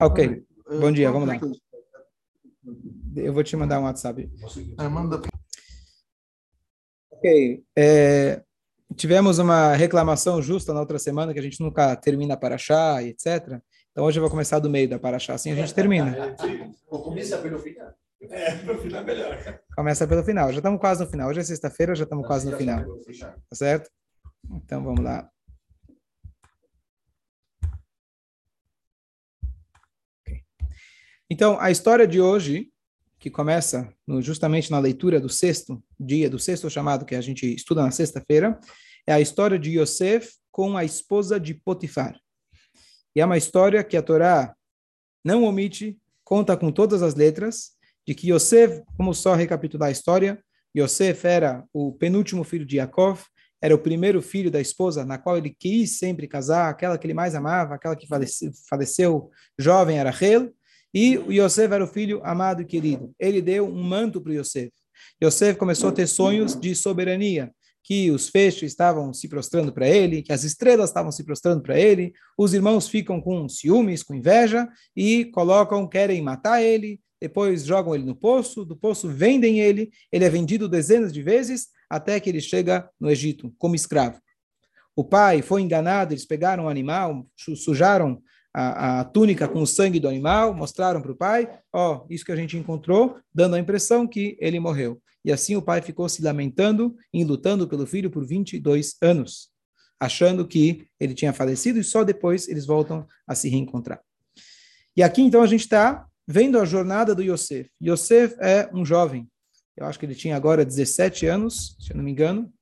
Ok. Bom dia, vamos lá. Eu vou te mandar um WhatsApp. É, manda. Ok. É, tivemos uma reclamação justa na outra semana, que a gente nunca termina para achar, etc. Então hoje eu vou começar do meio da Paraxá, assim a gente termina. Começa pelo final. É, no final é melhor. Começa pelo final. Já estamos quase no final. Hoje é sexta-feira, já estamos quase no final. Tá certo? Então vamos lá. Então, a história de hoje, que começa no, justamente na leitura do sexto dia, do sexto chamado que a gente estuda na sexta-feira, é a história de Yosef com a esposa de Potifar. E é uma história que a Torá não omite, conta com todas as letras, de que Yosef, como só recapitular a história, Yosef era o penúltimo filho de Yaakov, era o primeiro filho da esposa na qual ele quis sempre casar, aquela que ele mais amava, aquela que faleceu, faleceu jovem, era Rachel, e o Yosef era o filho amado e querido. Ele deu um manto para Yosef. Yosef começou a ter sonhos de soberania, que os feixes estavam se prostrando para ele, que as estrelas estavam se prostrando para ele, os irmãos ficam com ciúmes, com inveja e colocam, querem matar ele, depois jogam ele no poço, do poço vendem ele, ele é vendido dezenas de vezes até que ele chega no Egito como escravo. O pai foi enganado, eles pegaram o animal, sujaram a, a, túnica com o sangue do animal, mostraram para o pai, ó, oh, isso que a gente encontrou, dando a impressão que ele morreu. E assim o pai ficou se lamentando e lutando pelo filho por 22 anos, achando que ele tinha falecido e só depois eles voltam a se reencontrar. E aqui então a gente está vendo a jornada do Yosef. Yosef é um jovem, eu acho que ele tinha agora 17 anos, se eu não me engano,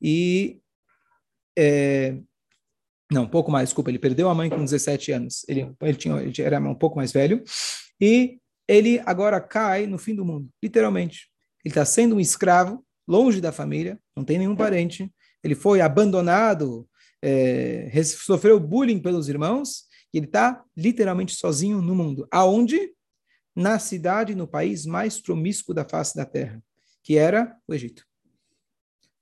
e é, não, um pouco mais, desculpa, ele perdeu a mãe com 17 anos. Ele, ele, tinha, ele era um pouco mais velho. E ele agora cai no fim do mundo, literalmente. Ele está sendo um escravo, longe da família, não tem nenhum parente. Ele foi abandonado, é, sofreu bullying pelos irmãos, e ele está literalmente sozinho no mundo. Aonde? Na cidade, no país mais promíscuo da face da terra, que era o Egito.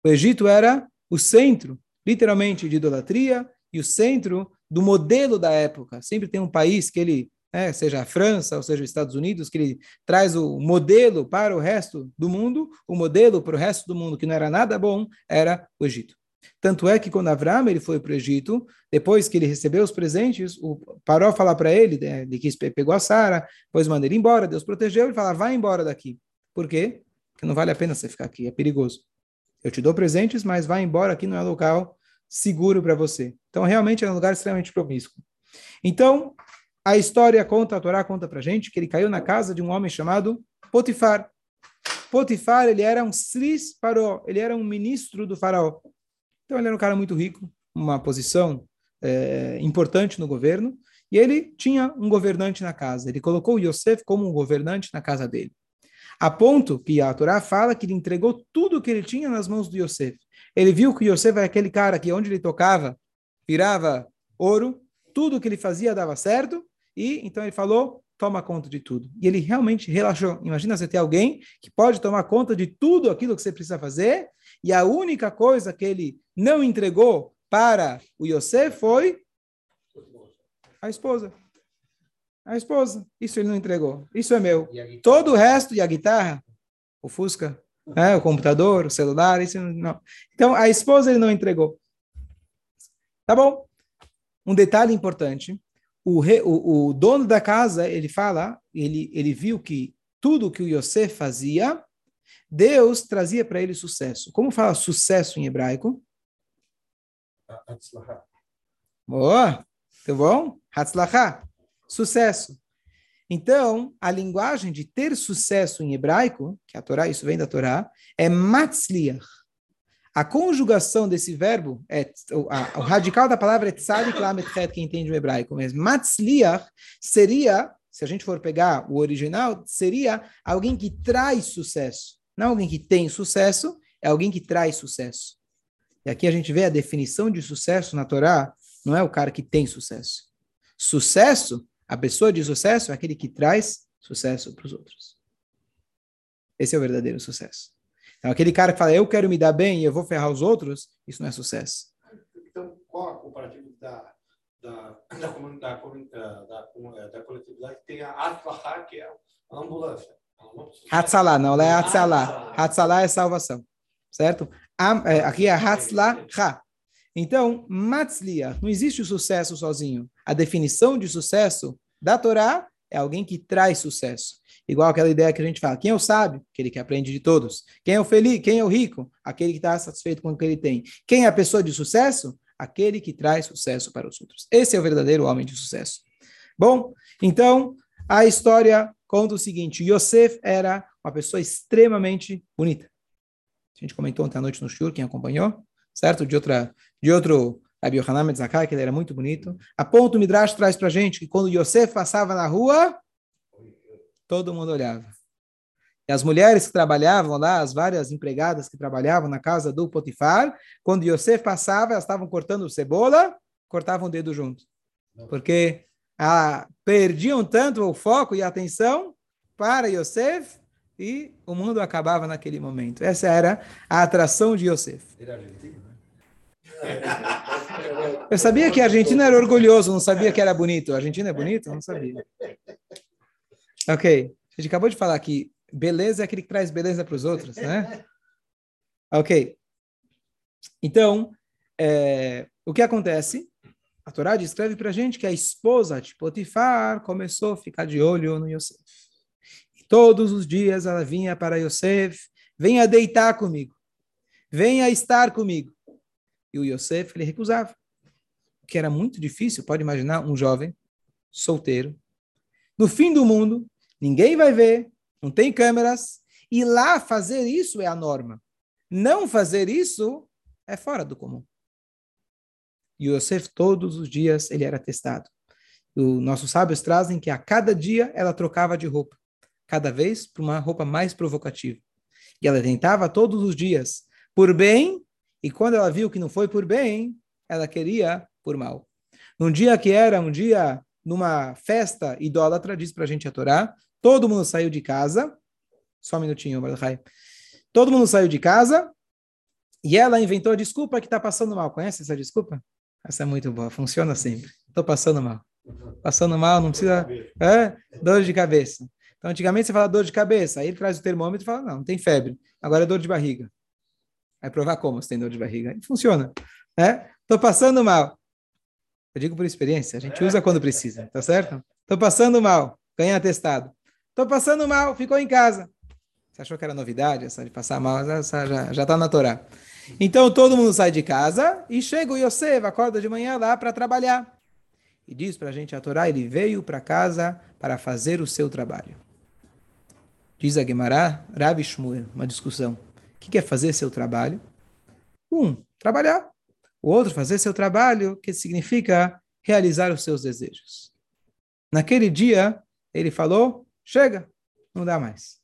O Egito era o centro, literalmente, de idolatria e o centro do modelo da época. Sempre tem um país que ele né, seja a França ou seja os Estados Unidos, que ele traz o modelo para o resto do mundo, o modelo para o resto do mundo que não era nada bom era o Egito. Tanto é que quando Avram ele foi para o Egito, depois que ele recebeu os presentes, o Paró falar para ele, né, ele quis, pegou a Sara, depois mandou ele embora, Deus protegeu, ele fala, vai embora daqui. Por quê? Porque não vale a pena você ficar aqui, é perigoso. Eu te dou presentes, mas vai embora, aqui não é local seguro para você. Então, realmente é um lugar extremamente promíscuo. Então, a história conta, a Torá conta para gente que ele caiu na casa de um homem chamado Potifar. Potifar, ele era um sris paró, ele era um ministro do faraó. Então ele era um cara muito rico, uma posição é, importante no governo, e ele tinha um governante na casa. Ele colocou Yosef como um governante na casa dele. A ponto que a Torá fala que ele entregou tudo o que ele tinha nas mãos do Yosef. Ele viu que Yosef era aquele cara que onde ele tocava, virava ouro, tudo que ele fazia dava certo, e então ele falou: toma conta de tudo. E ele realmente relaxou. Imagina você ter alguém que pode tomar conta de tudo aquilo que você precisa fazer, e a única coisa que ele não entregou para o Yosef foi a esposa. A esposa. Isso ele não entregou. Isso é meu. Todo o resto, e a guitarra, o Fusca, né, o computador, o celular, isso não. Então, a esposa ele não entregou. Tá bom? Um detalhe importante o, re, o, o, dono da casa, ele fala, ele, ele viu que tudo que o Yosef fazia, Deus trazia para ele sucesso. Como fala sucesso em hebraico? Boa, tá bom? Hatzlacha, sucesso. Então, a linguagem de ter sucesso em hebraico, que a Torá, isso vem da Torá, é matzliach. A conjugação desse verbo, é, o, a, o radical da palavra é tzadik lametchet, quem entende o hebraico mesmo. Matzliach seria, se a gente for pegar o original, seria alguém que traz sucesso. Não alguém que tem sucesso, é alguém que traz sucesso. E aqui a gente vê a definição de sucesso na Torá, não é o cara que tem sucesso. Sucesso, a pessoa de sucesso é aquele que traz sucesso para os outros. Esse é o verdadeiro sucesso. Então, aquele cara que fala, eu quero me dar bem e eu vou ferrar os outros, isso não é sucesso. Então, qual a comparativa da, da, da, da, da, da coletividade tem a Atlahá, que é a ambulância. Hatzalá, não, ela é Hatzalá. Hatzalá é salvação, certo? É, aqui é Hatzlá, Então, Matzlia, não existe o sucesso sozinho. A definição de sucesso da Torá é alguém que traz sucesso. Igual aquela ideia que a gente fala, quem é o sábio? Aquele que aprende de todos. Quem é o feliz? Quem é o rico? Aquele que está satisfeito com o que ele tem. Quem é a pessoa de sucesso? Aquele que traz sucesso para os outros. Esse é o verdadeiro homem de sucesso. Bom, então, a história conta o seguinte, Yosef era uma pessoa extremamente bonita. A gente comentou ontem à noite no Shur, quem acompanhou, certo? De, outra, de outro Rabbi Yohanan Metzakai, que ele era muito bonito. A ponto o Midrash traz para gente que quando Yosef passava na rua, todo mundo olhava. E as mulheres que trabalhavam lá, as várias empregadas que trabalhavam na casa do Potifar, quando Yosef passava, elas estavam cortando cebola, cortavam o dedo junto. Porque ah, perdiam tanto o foco e a atenção para Yosef e o mundo acabava naquele momento. Essa era a atração de Yosef. Ele é argentino, né? Eu sabia que a Argentina era orgulhoso, não sabia que era bonito. A Argentina é bonito? Não sabia. Ok. A gente acabou de falar que beleza é aquele que traz beleza para os outros, né? Ok. Então, é, o que acontece? A Torá descreve para a gente que a esposa de Potifar começou a ficar de olho no Yosef. Todos os dias ela vinha para Yosef, venha deitar comigo, venha estar comigo. E o Yosef, ele recusava. Que era muito difícil, pode imaginar um jovem, solteiro, no fim do mundo, ninguém vai ver, não tem câmeras, e lá fazer isso é a norma. Não fazer isso é fora do comum. E Yosef, todos os dias, ele era testado. Os nossos sábios trazem que a cada dia ela trocava de roupa, cada vez para uma roupa mais provocativa. E ela tentava todos os dias, por bem e quando ela viu que não foi por bem, ela queria por mal. Num dia que era um dia numa festa idólatra, diz para a gente a Torá, todo mundo saiu de casa. Só um minutinho, Mordecai. Todo mundo saiu de casa e ela inventou a desculpa que está passando mal. Conhece essa desculpa? Essa é muito boa, funciona sempre. Estou passando mal. Passando mal, não precisa. É? Dor de cabeça. Então, antigamente você fala dor de cabeça, aí ele traz o termômetro e fala: não, não tem febre. Agora é dor de barriga. Vai provar como você tem dor de barriga. E funciona. Né? Tô passando mal. Eu digo por experiência, a gente usa quando precisa, tá certo? Tô passando mal, ganha atestado. Tô passando mal, ficou em casa. Você achou que era novidade essa de passar mal? Essa já, já tá na Torá. Então todo mundo sai de casa e chega o Yosef, acorda de manhã lá para trabalhar. E diz para a gente a Torá, ele veio para casa para fazer o seu trabalho. Diz a Gemara, Rabi Shmuel, uma discussão. O que é fazer seu trabalho? Um, trabalhar. O outro, fazer seu trabalho, que significa realizar os seus desejos. Naquele dia, ele falou: chega, não dá mais.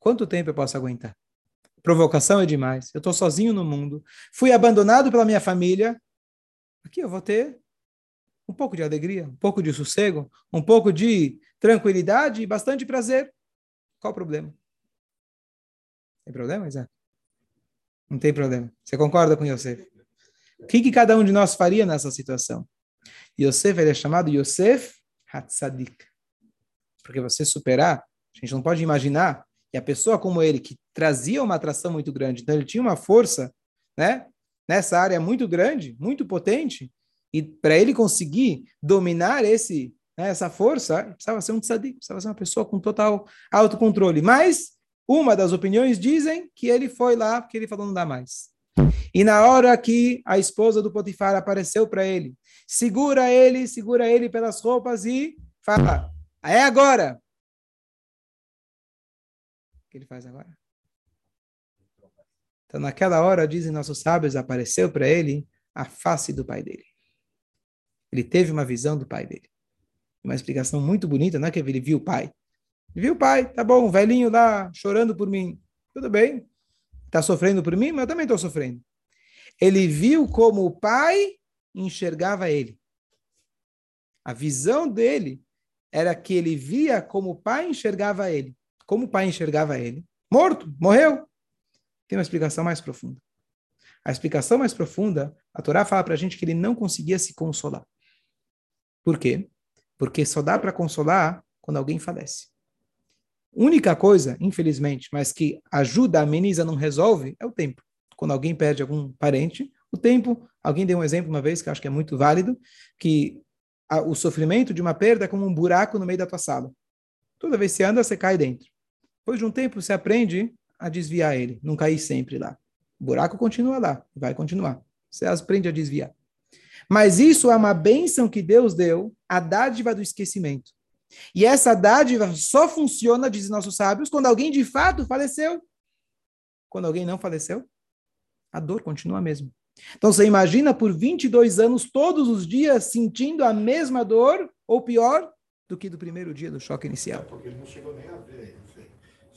Quanto tempo eu posso aguentar? Provocação é demais. Eu estou sozinho no mundo. Fui abandonado pela minha família. Aqui eu vou ter um pouco de alegria, um pouco de sossego, um pouco de tranquilidade e bastante prazer. Qual o problema? Tem problema, Isaac? Não tem problema. Você concorda com Yosef? O que, que cada um de nós faria nessa situação? Yosef ele é chamado Yosef Hatzadik. Porque você superar, a gente não pode imaginar, e a pessoa como ele, que trazia uma atração muito grande, então ele tinha uma força né, nessa área muito grande, muito potente, e para ele conseguir dominar esse, né, essa força, precisava ser um tzadik, precisava ser uma pessoa com total autocontrole. Mas uma das opiniões dizem que ele foi lá porque ele falou não dá mais. E na hora que a esposa do Potifar apareceu para ele, segura ele, segura ele pelas roupas e fala: é agora. O que ele faz agora? Então, naquela hora, dizem nossos sábios, apareceu para ele a face do pai dele. Ele teve uma visão do pai dele. Uma explicação muito bonita, não é que ele viu o pai, Viu, pai? Tá bom, o velhinho lá chorando por mim. Tudo bem. Tá sofrendo por mim, mas eu também estou sofrendo. Ele viu como o pai enxergava ele. A visão dele era que ele via como o pai enxergava ele. Como o pai enxergava ele? Morto, morreu. Tem uma explicação mais profunda. A explicação mais profunda, a Torá fala para a gente que ele não conseguia se consolar. Por quê? Porque só dá para consolar quando alguém falece. Única coisa, infelizmente, mas que ajuda, ameniza, não resolve, é o tempo. Quando alguém perde algum parente, o tempo, alguém deu um exemplo uma vez que eu acho que é muito válido, que a, o sofrimento de uma perda é como um buraco no meio da tua sala. Toda vez que você anda, você cai dentro. Depois de um tempo, você aprende a desviar ele, não cair sempre lá. O buraco continua lá, vai continuar. Você aprende a desviar. Mas isso é uma bênção que Deus deu, a dádiva do esquecimento. E essa dádiva só funciona, dizem nossos sábios, quando alguém de fato faleceu. Quando alguém não faleceu, a dor continua a mesma. Então você imagina por 22 anos, todos os dias, sentindo a mesma dor, ou pior, do que do primeiro dia do choque inicial. É porque ele não chegou nem a ver.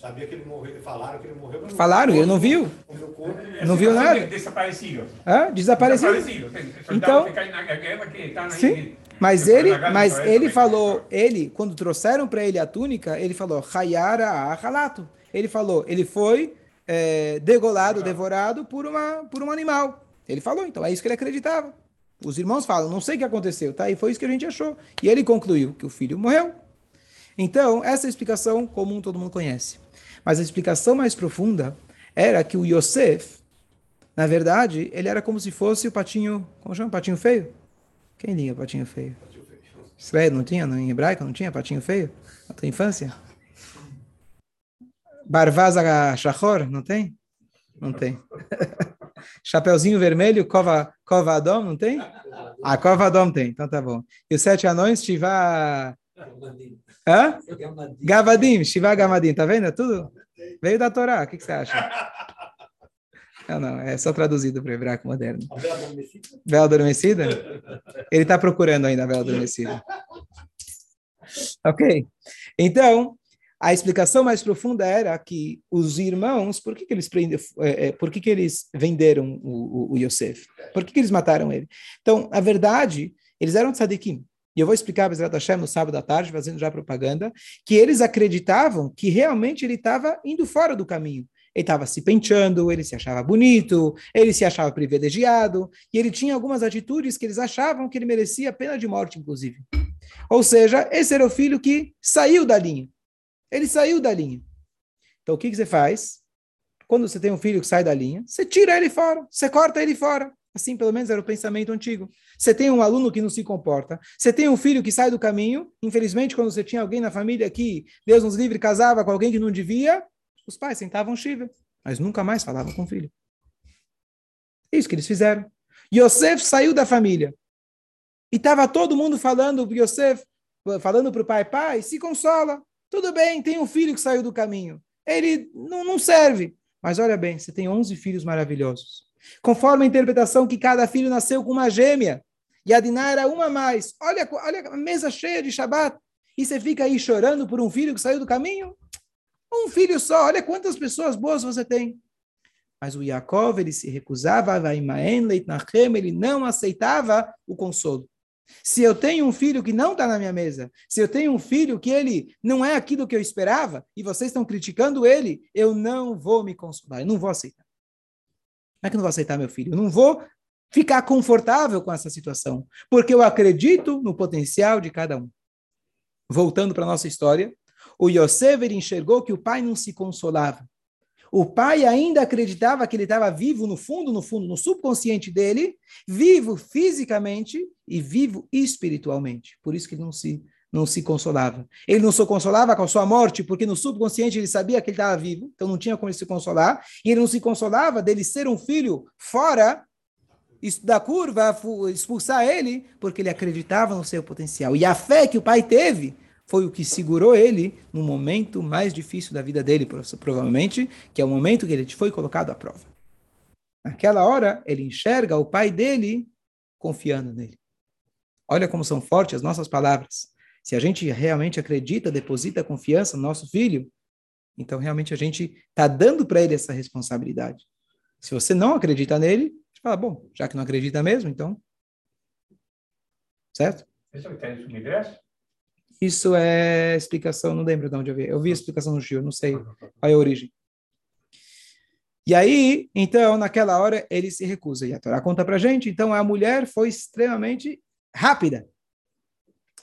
Sabia que ele morreu, falaram que ele morreu. Falaram, ele não viu. Não viu nada. Desaparecido. Hã? Desaparecido. Desaparecido. Então, tá sim. Mas ele, mas ele falou, ele, quando trouxeram para ele a túnica, ele falou, Hayara Ahalato. Ele falou, ele foi é, degolado, devorado por, uma, por um animal. Ele falou, então é isso que ele acreditava. Os irmãos falam, não sei o que aconteceu, tá? E foi isso que a gente achou. E ele concluiu que o filho morreu. Então, essa é a explicação comum todo mundo conhece. Mas a explicação mais profunda era que o Yosef, na verdade, ele era como se fosse o patinho, como chama? Patinho feio? Quem liga patinho feio? Israel não tinha, em hebraico não tinha patinho feio? Na tua infância? Barvaza Shachor, não tem? Não tem. Chapeuzinho vermelho, cova, cova Adom, não tem? Ah, cova Adom tem, então tá bom. E os sete anões, Shiva... Hã? Gavadim, Shiva Gavadim, tá vendo? É tudo veio da Torá, o que, que você acha? Não, não, é só traduzido para o hebraico moderno. A vela adormecida? Vela adormecida? Ele está procurando ainda a vela adormecida. Ok. Então, a explicação mais profunda era que os irmãos, por que, que eles prendem, é, é, por que, que eles venderam o, o, o Yosef? Por que, que eles mataram ele? Então, a verdade, eles eram tzadikim. E eu vou explicar Bezerra Hashem no sábado à tarde, fazendo já propaganda, que eles acreditavam que realmente ele estava indo fora do caminho. Ele estava se penteando, ele se achava bonito, ele se achava privilegiado, e ele tinha algumas atitudes que eles achavam que ele merecia pena de morte, inclusive. Ou seja, esse era o filho que saiu da linha. Ele saiu da linha. Então, o que, que você faz? Quando você tem um filho que sai da linha, você tira ele fora, você corta ele fora. Assim, pelo menos, era o pensamento antigo. Você tem um aluno que não se comporta, você tem um filho que sai do caminho. Infelizmente, quando você tinha alguém na família que, Deus nos livre, casava com alguém que não devia, os pais sentavam Shiva, mas nunca mais falavam com o filho. É isso que eles fizeram. Yosef saiu da família. E estava todo mundo falando para Yosef, falando para o pai, pai, se consola. Tudo bem, tem um filho que saiu do caminho. Ele não, não serve. Mas olha bem, você tem 11 filhos maravilhosos. Conforme a interpretação que cada filho nasceu com uma gêmea. E a Diná era uma a mais. Olha, olha a mesa cheia de Shabat. E você fica aí chorando por um filho que saiu do caminho? Um filho só. Olha quantas pessoas boas você tem. Mas o Yaakov, ele se recusava, ele não aceitava o consolo. Se eu tenho um filho que não está na minha mesa, se eu tenho um filho que ele não é aquilo que eu esperava, e vocês estão criticando ele, eu não vou me consolar, eu não vou aceitar. É que eu não vou aceitar meu filho? Eu não vou ficar confortável com essa situação, porque eu acredito no potencial de cada um. Voltando para a nossa história, o Yosef enxergou que o pai não se consolava. O pai ainda acreditava que ele estava vivo no fundo, no fundo, no subconsciente dele, vivo fisicamente e vivo espiritualmente. Por isso que ele não se não se consolava. Ele não se consolava com a sua morte, porque no subconsciente ele sabia que ele estava vivo, então não tinha como ele se consolar, e ele não se consolava dele ser um filho fora da curva, expulsar ele, porque ele acreditava no seu potencial. E a fé que o pai teve foi o que segurou ele no momento mais difícil da vida dele, provavelmente, que é o momento que ele foi colocado à prova. Naquela hora, ele enxerga o pai dele confiando nele. Olha como são fortes as nossas palavras. Se a gente realmente acredita, deposita confiança no nosso filho, então realmente a gente está dando para ele essa responsabilidade. Se você não acredita nele, você fala, bom, já que não acredita mesmo, então. Certo? Isso é explicação, não lembro de onde eu vi. Eu vi a explicação no Gil, não sei qual é a origem. E aí, então, naquela hora, ele se recusa. E a Torá conta para gente, então a mulher foi extremamente rápida.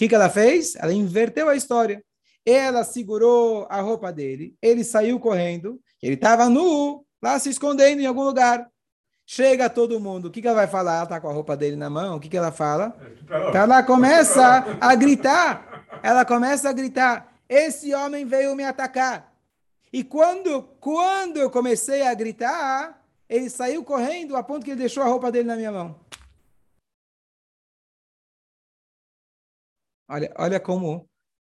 Que, que ela fez? Ela inverteu a história. Ela segurou a roupa dele, ele saiu correndo, ele estava nu, lá se escondendo em algum lugar. Chega todo mundo, o que, que ela vai falar? Ela está com a roupa dele na mão, o que, que ela fala? Então ela começa a gritar. Ela começa a gritar: Esse homem veio me atacar. E quando, quando eu comecei a gritar, ele saiu correndo a ponto que ele deixou a roupa dele na minha mão. Olha, olha como.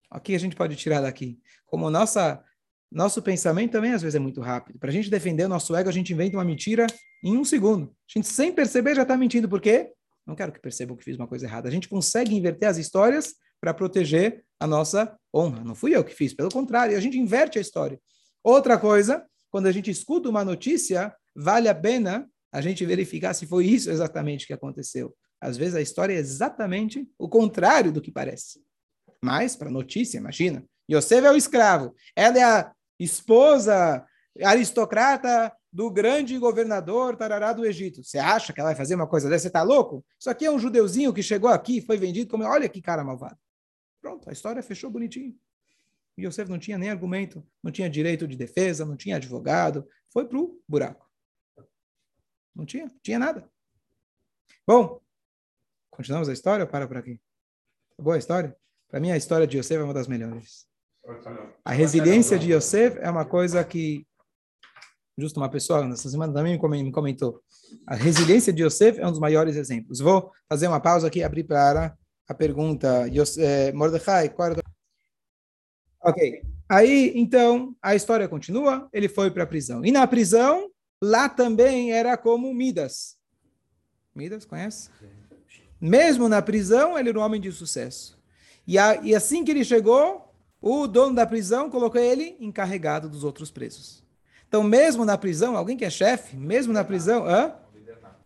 O que a gente pode tirar daqui? Como nossa, nosso pensamento também às vezes é muito rápido. Para a gente defender o nosso ego, a gente inventa uma mentira em um segundo. A gente, sem perceber, já está mentindo. Por quê? Não quero que percebam que fiz uma coisa errada. A gente consegue inverter as histórias para proteger a nossa honra. Não fui eu que fiz, pelo contrário, a gente inverte a história. Outra coisa, quando a gente escuta uma notícia, vale a pena a gente verificar se foi isso exatamente que aconteceu. Às vezes a história é exatamente o contrário do que parece. Mas, para notícia, imagina, Yosef é o escravo, ela é a esposa aristocrata do grande governador tarará do Egito. Você acha que ela vai fazer uma coisa dessa? Você está louco? Isso aqui é um judeuzinho que chegou aqui, foi vendido como, olha que cara malvado. Pronto, a história fechou bonitinho. Yosef não tinha nem argumento, não tinha direito de defesa, não tinha advogado, foi para o buraco. Não tinha, não tinha nada. Bom, Continuamos a história ou para por aqui? Boa história? Para mim, a história de Yosef é uma das melhores. A resiliência de Yosef é uma coisa que. Justo uma pessoa nessa semana também me comentou. A resiliência de Yosef é um dos maiores exemplos. Vou fazer uma pausa aqui e abrir para a pergunta. Yosef, eh, Mordecai, qual era... Ok. Aí, então, a história continua. Ele foi para a prisão. E na prisão, lá também era como Midas. Midas, conhece? Sim. Mesmo na prisão, ele era um homem de sucesso. E, a, e assim que ele chegou, o dono da prisão colocou ele encarregado dos outros presos. Então, mesmo na prisão, alguém que é chefe, mesmo na prisão, hã?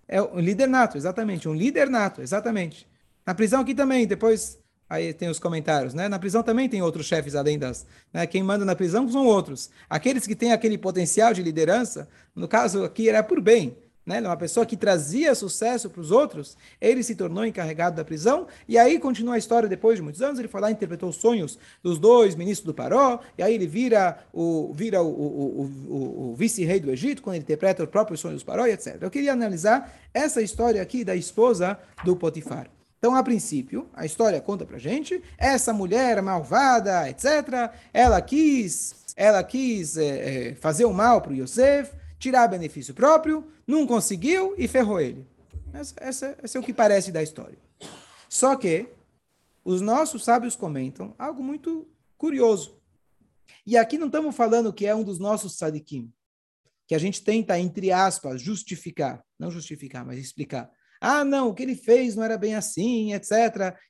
é um líder nato, exatamente, um líder nato, exatamente. Na prisão aqui também, depois aí tem os comentários, né? Na prisão também tem outros chefes além das, né? Quem manda na prisão são outros. Aqueles que têm aquele potencial de liderança, no caso aqui era por bem, né? uma pessoa que trazia sucesso para os outros, ele se tornou encarregado da prisão, e aí continua a história depois de muitos anos, ele foi lá e interpretou os sonhos dos dois ministros do Paró, e aí ele vira o, vira o, o, o, o vice-rei do Egito, quando ele interpreta os próprios sonhos do Paró, etc. Eu queria analisar essa história aqui da esposa do Potifar. Então, a princípio, a história conta pra gente, essa mulher malvada, etc., ela quis, ela quis é, é, fazer o mal para o Yosef, tirar benefício próprio, não conseguiu e ferrou ele. Essa, essa, esse é o que parece da história. Só que os nossos sábios comentam algo muito curioso. E aqui não estamos falando que é um dos nossos sadikim, que a gente tenta, entre aspas, justificar. Não justificar, mas explicar. Ah, não, o que ele fez não era bem assim, etc.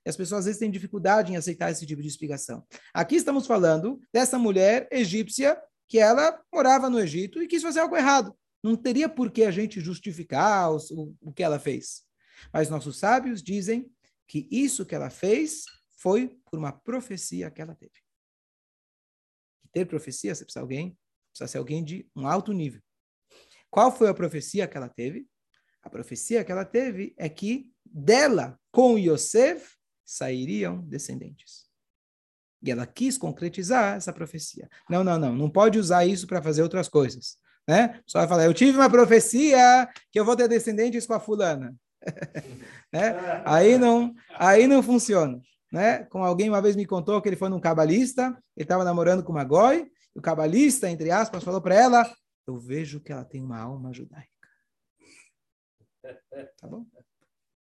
E as pessoas às vezes têm dificuldade em aceitar esse tipo de explicação. Aqui estamos falando dessa mulher egípcia que ela morava no Egito e quis fazer algo errado. Não teria por que a gente justificar o, o que ela fez. Mas nossos sábios dizem que isso que ela fez foi por uma profecia que ela teve. E ter profecia, você precisa alguém, precisa ser alguém de um alto nível. Qual foi a profecia que ela teve? A profecia que ela teve é que dela, com Yosef, sairiam descendentes. E ela quis concretizar essa profecia. Não, não, não, não pode usar isso para fazer outras coisas. Né? Só vai falar, eu tive uma profecia que eu vou ter descendentes com a fulana. né? Aí não, aí não funciona. Né? Como alguém uma vez me contou que ele foi num cabalista, ele estava namorando com uma goi, e o cabalista, entre aspas, falou para ela, eu vejo que ela tem uma alma judaica. Tá bom?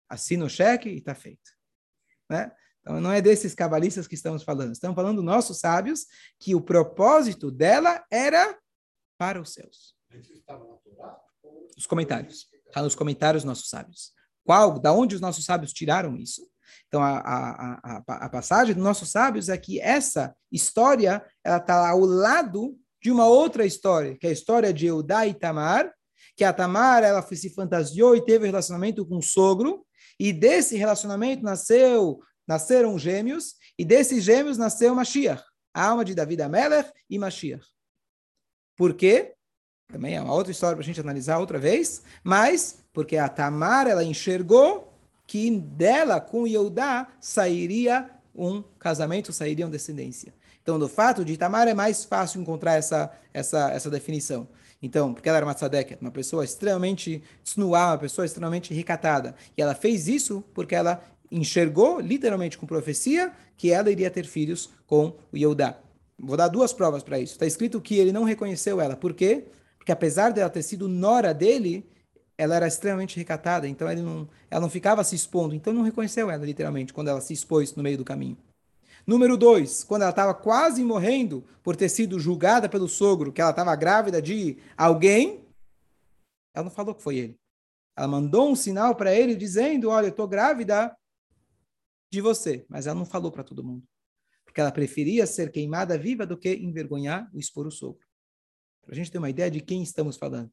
Assina o cheque e está feito. Né? Então, não é desses cabalistas que estamos falando. Estamos falando nossos sábios, que o propósito dela era para os céus. Os comentários. Está nos comentários nossos sábios. Qual, da onde os nossos sábios tiraram isso? Então, a, a, a, a passagem dos nossos sábios é que essa história ela está ao lado de uma outra história, que é a história de Eudá e Tamar, que a Tamar ela se fantasiou e teve relacionamento com o sogro, e desse relacionamento nasceu nasceram gêmeos, e desses gêmeos nasceu Mashiach, a alma de Davi Amelech e Mashiach. Por quê? Também é uma outra história para a gente analisar outra vez, mas porque a Tamar ela enxergou que dela, com Yehudá, sairia um casamento sairia uma descendência. Então, do fato de Itamar é mais fácil encontrar essa, essa, essa definição. Então, porque ela era uma tzadeket, uma pessoa extremamente tsnuá, uma pessoa extremamente recatada. E ela fez isso porque ela enxergou, literalmente com profecia, que ela iria ter filhos com o Yehudá. Vou dar duas provas para isso. Está escrito que ele não reconheceu ela. Por quê? Porque apesar dela ter sido nora dele, ela era extremamente recatada, então ele não, ela não ficava se expondo. Então não reconheceu ela, literalmente, quando ela se expôs no meio do caminho. Número dois, quando ela estava quase morrendo por ter sido julgada pelo sogro, que ela estava grávida de alguém, ela não falou que foi ele. Ela mandou um sinal para ele dizendo: Olha, eu estou grávida de você. Mas ela não falou para todo mundo. Porque ela preferia ser queimada viva do que envergonhar e expor o sogro. Para a gente ter uma ideia de quem estamos falando.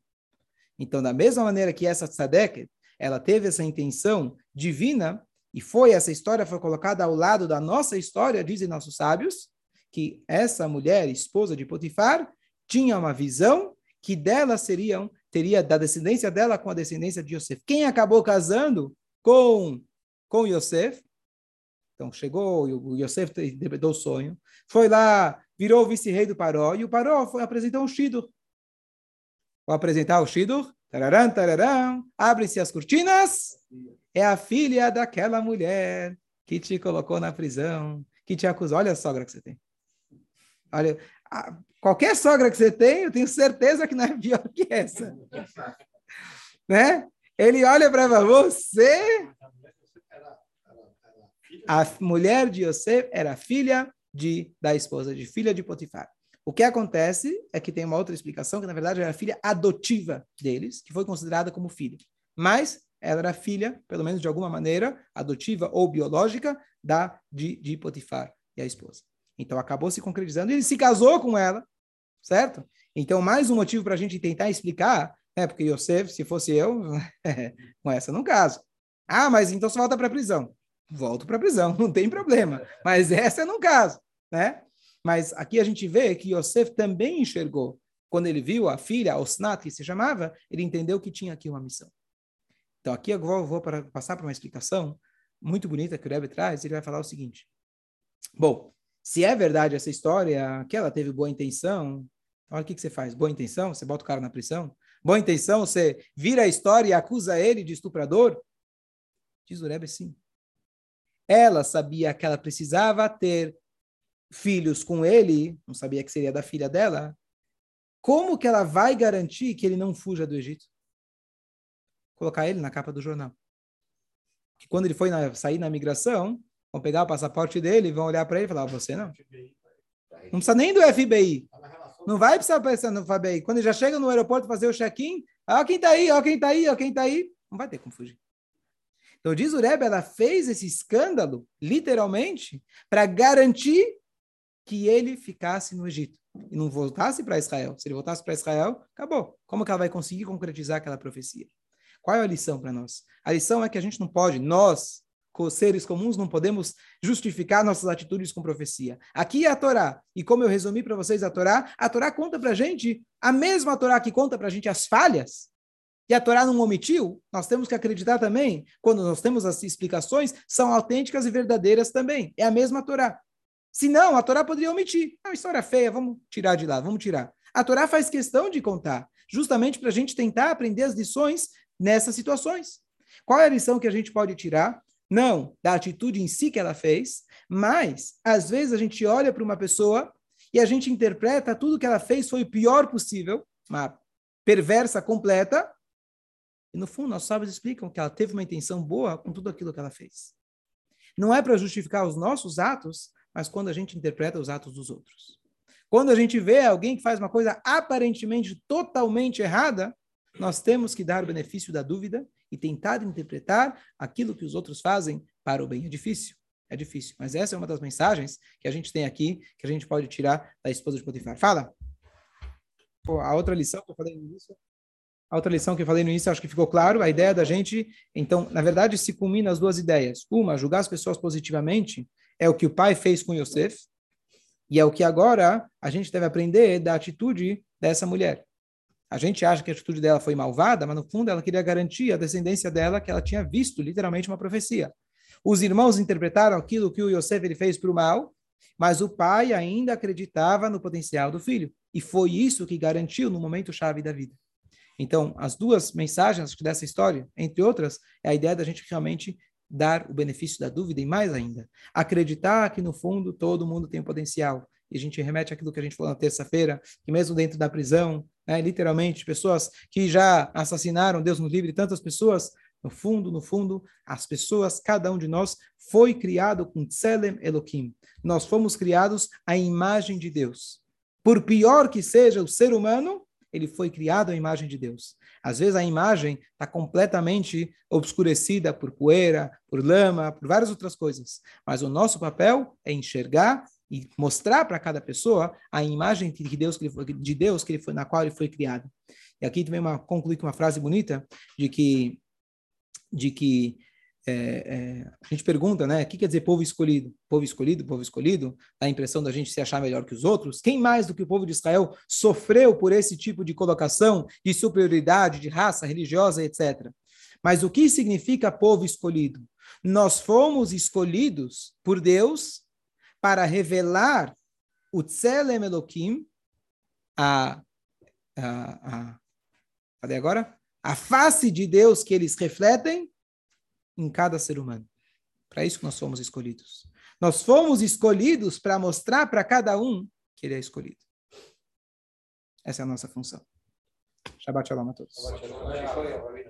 Então, da mesma maneira que essa tzadeket, ela teve essa intenção divina, e foi essa história foi colocada ao lado da nossa história, dizem nossos sábios, que essa mulher, esposa de Potifar, tinha uma visão que dela seriam teria da descendência dela com a descendência de Yosef. Quem acabou casando com com Yosef? Então chegou o Yosef deu o sonho, foi lá, virou vice-rei do Paró e o Paró foi apresentar um shidur. Vou apresentar o shidur. Tararam, tararam. Abre-se as cortinas é a filha daquela mulher que te colocou na prisão, que te acusou. Olha a sogra que você tem. Olha, a, qualquer sogra que você tem, eu tenho certeza que não é pior que essa. né? Ele olha para você. A mulher de Yosef era filha de, da esposa de filha de Potifar. O que acontece é que tem uma outra explicação, que na verdade era a filha adotiva deles, que foi considerada como filha. Mas ela era filha, pelo menos de alguma maneira, adotiva ou biológica, da de, de Potifar e a esposa. Então acabou se concretizando e ele se casou com ela, certo? Então, mais um motivo para a gente tentar explicar, né? Porque Yosef, se fosse eu, com essa não caso. Ah, mas então você volta para a prisão. Volto para a prisão, não tem problema. Mas essa não caso, né? Mas aqui a gente vê que Yosef também enxergou. Quando ele viu a filha, Osnat, que se chamava, ele entendeu que tinha aqui uma missão. Então, aqui eu vou, vou para, passar para uma explicação muito bonita que o Rebbe traz. Ele vai falar o seguinte: Bom, se é verdade essa história, que ela teve boa intenção, olha o que, que você faz: boa intenção, você bota o cara na prisão. Boa intenção, você vira a história e acusa ele de estuprador. Diz o Rebbe sim. Ela sabia que ela precisava ter filhos com ele, não sabia que seria da filha dela. Como que ela vai garantir que ele não fuja do Egito? colocar ele na capa do jornal. Que quando ele foi na, sair na migração, vão pegar o passaporte dele, vão olhar para ele e falar: você não. Não precisa nem do FBI. Não vai precisar pensar no FBI. Quando já chega no aeroporto fazer o check-in, ó quem está aí, ó quem está aí, ó quem está aí. Não vai ter como fugir. Então diz o Rebbe, ela fez esse escândalo, literalmente, para garantir que ele ficasse no Egito e não voltasse para Israel. Se ele voltasse para Israel, acabou. Como que ela vai conseguir concretizar aquela profecia? Qual é a lição para nós? A lição é que a gente não pode, nós, seres comuns, não podemos justificar nossas atitudes com profecia. Aqui é a Torá. E como eu resumi para vocês a Torá, a Torá conta para a gente, a mesma Torá que conta para a gente as falhas, e a Torá não omitiu, nós temos que acreditar também, quando nós temos as explicações, são autênticas e verdadeiras também. É a mesma Torá. Se não, a Torá poderia omitir. É uma história feia, vamos tirar de lá, vamos tirar. A Torá faz questão de contar, justamente para a gente tentar aprender as lições nessas situações. Qual é a lição que a gente pode tirar? Não da atitude em si que ela fez, mas às vezes a gente olha para uma pessoa e a gente interpreta tudo que ela fez foi o pior possível, uma perversa completa, e no fundo nossos sábios explicam que ela teve uma intenção boa com tudo aquilo que ela fez. Não é para justificar os nossos atos, mas quando a gente interpreta os atos dos outros. Quando a gente vê alguém que faz uma coisa aparentemente totalmente errada, nós temos que dar o benefício da dúvida e tentar interpretar aquilo que os outros fazem para o bem. É difícil, é difícil. Mas essa é uma das mensagens que a gente tem aqui, que a gente pode tirar da esposa de Potifar. Fala! A outra lição que eu falei no início, a outra lição que eu falei no início, acho que ficou claro, a ideia da gente, então, na verdade, se culmina as duas ideias. Uma, julgar as pessoas positivamente, é o que o pai fez com Yosef, e é o que agora a gente deve aprender da atitude dessa mulher. A gente acha que a atitude dela foi malvada, mas no fundo ela queria garantir a descendência dela que ela tinha visto literalmente uma profecia. Os irmãos interpretaram aquilo que o Yosef ele fez para o mal, mas o pai ainda acreditava no potencial do filho. E foi isso que garantiu no momento chave da vida. Então, as duas mensagens dessa história, entre outras, é a ideia da gente realmente dar o benefício da dúvida e mais ainda, acreditar que no fundo todo mundo tem um potencial. E a gente remete àquilo que a gente falou na terça-feira, que mesmo dentro da prisão, né, literalmente, pessoas que já assassinaram, Deus nos livre, tantas pessoas, no fundo, no fundo, as pessoas, cada um de nós, foi criado com Tselem Elohim. Nós fomos criados à imagem de Deus. Por pior que seja o ser humano, ele foi criado à imagem de Deus. Às vezes a imagem está completamente obscurecida por poeira, por lama, por várias outras coisas. Mas o nosso papel é enxergar e mostrar para cada pessoa a imagem de Deus que ele foi, de Deus que ele foi na qual ele foi criado. E aqui também uma concluir com uma frase bonita de que de que é, é, a gente pergunta, né? O que quer dizer povo escolhido? Povo escolhido, povo escolhido, dá a impressão da gente se achar melhor que os outros. Quem mais do que o povo de Israel sofreu por esse tipo de colocação de superioridade, de raça religiosa, etc. Mas o que significa povo escolhido? Nós fomos escolhidos por Deus para revelar o Tselem Elohim, a, a, a, cadê agora? A face de Deus que eles refletem em cada ser humano. Para isso que nós fomos escolhidos. Nós fomos escolhidos para mostrar para cada um que ele é escolhido. Essa é a nossa função. Shabbat shalom a todos.